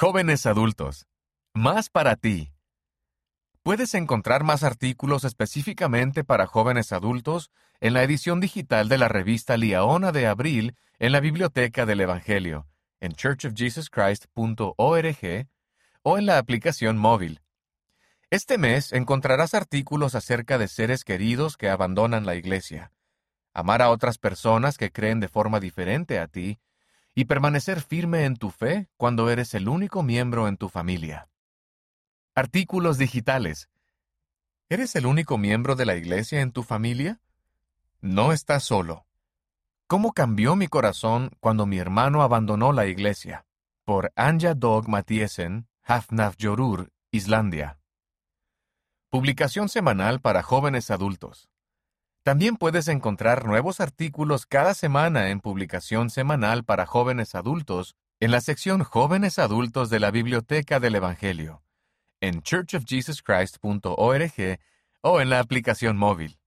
Jóvenes adultos. Más para ti. Puedes encontrar más artículos específicamente para jóvenes adultos en la edición digital de la revista Liaona de abril en la Biblioteca del Evangelio, en churchofjesuschrist.org o en la aplicación móvil. Este mes encontrarás artículos acerca de seres queridos que abandonan la iglesia, amar a otras personas que creen de forma diferente a ti, y permanecer firme en tu fe cuando eres el único miembro en tu familia. Artículos digitales. ¿Eres el único miembro de la iglesia en tu familia? No estás solo. ¿Cómo cambió mi corazón cuando mi hermano abandonó la iglesia? Por Anja Dog Mathiesen, Hafnarfjordur, Islandia. Publicación semanal para jóvenes adultos. También puedes encontrar nuevos artículos cada semana en publicación semanal para jóvenes adultos en la sección Jóvenes Adultos de la Biblioteca del Evangelio, en churchofjesuschrist.org o en la aplicación móvil.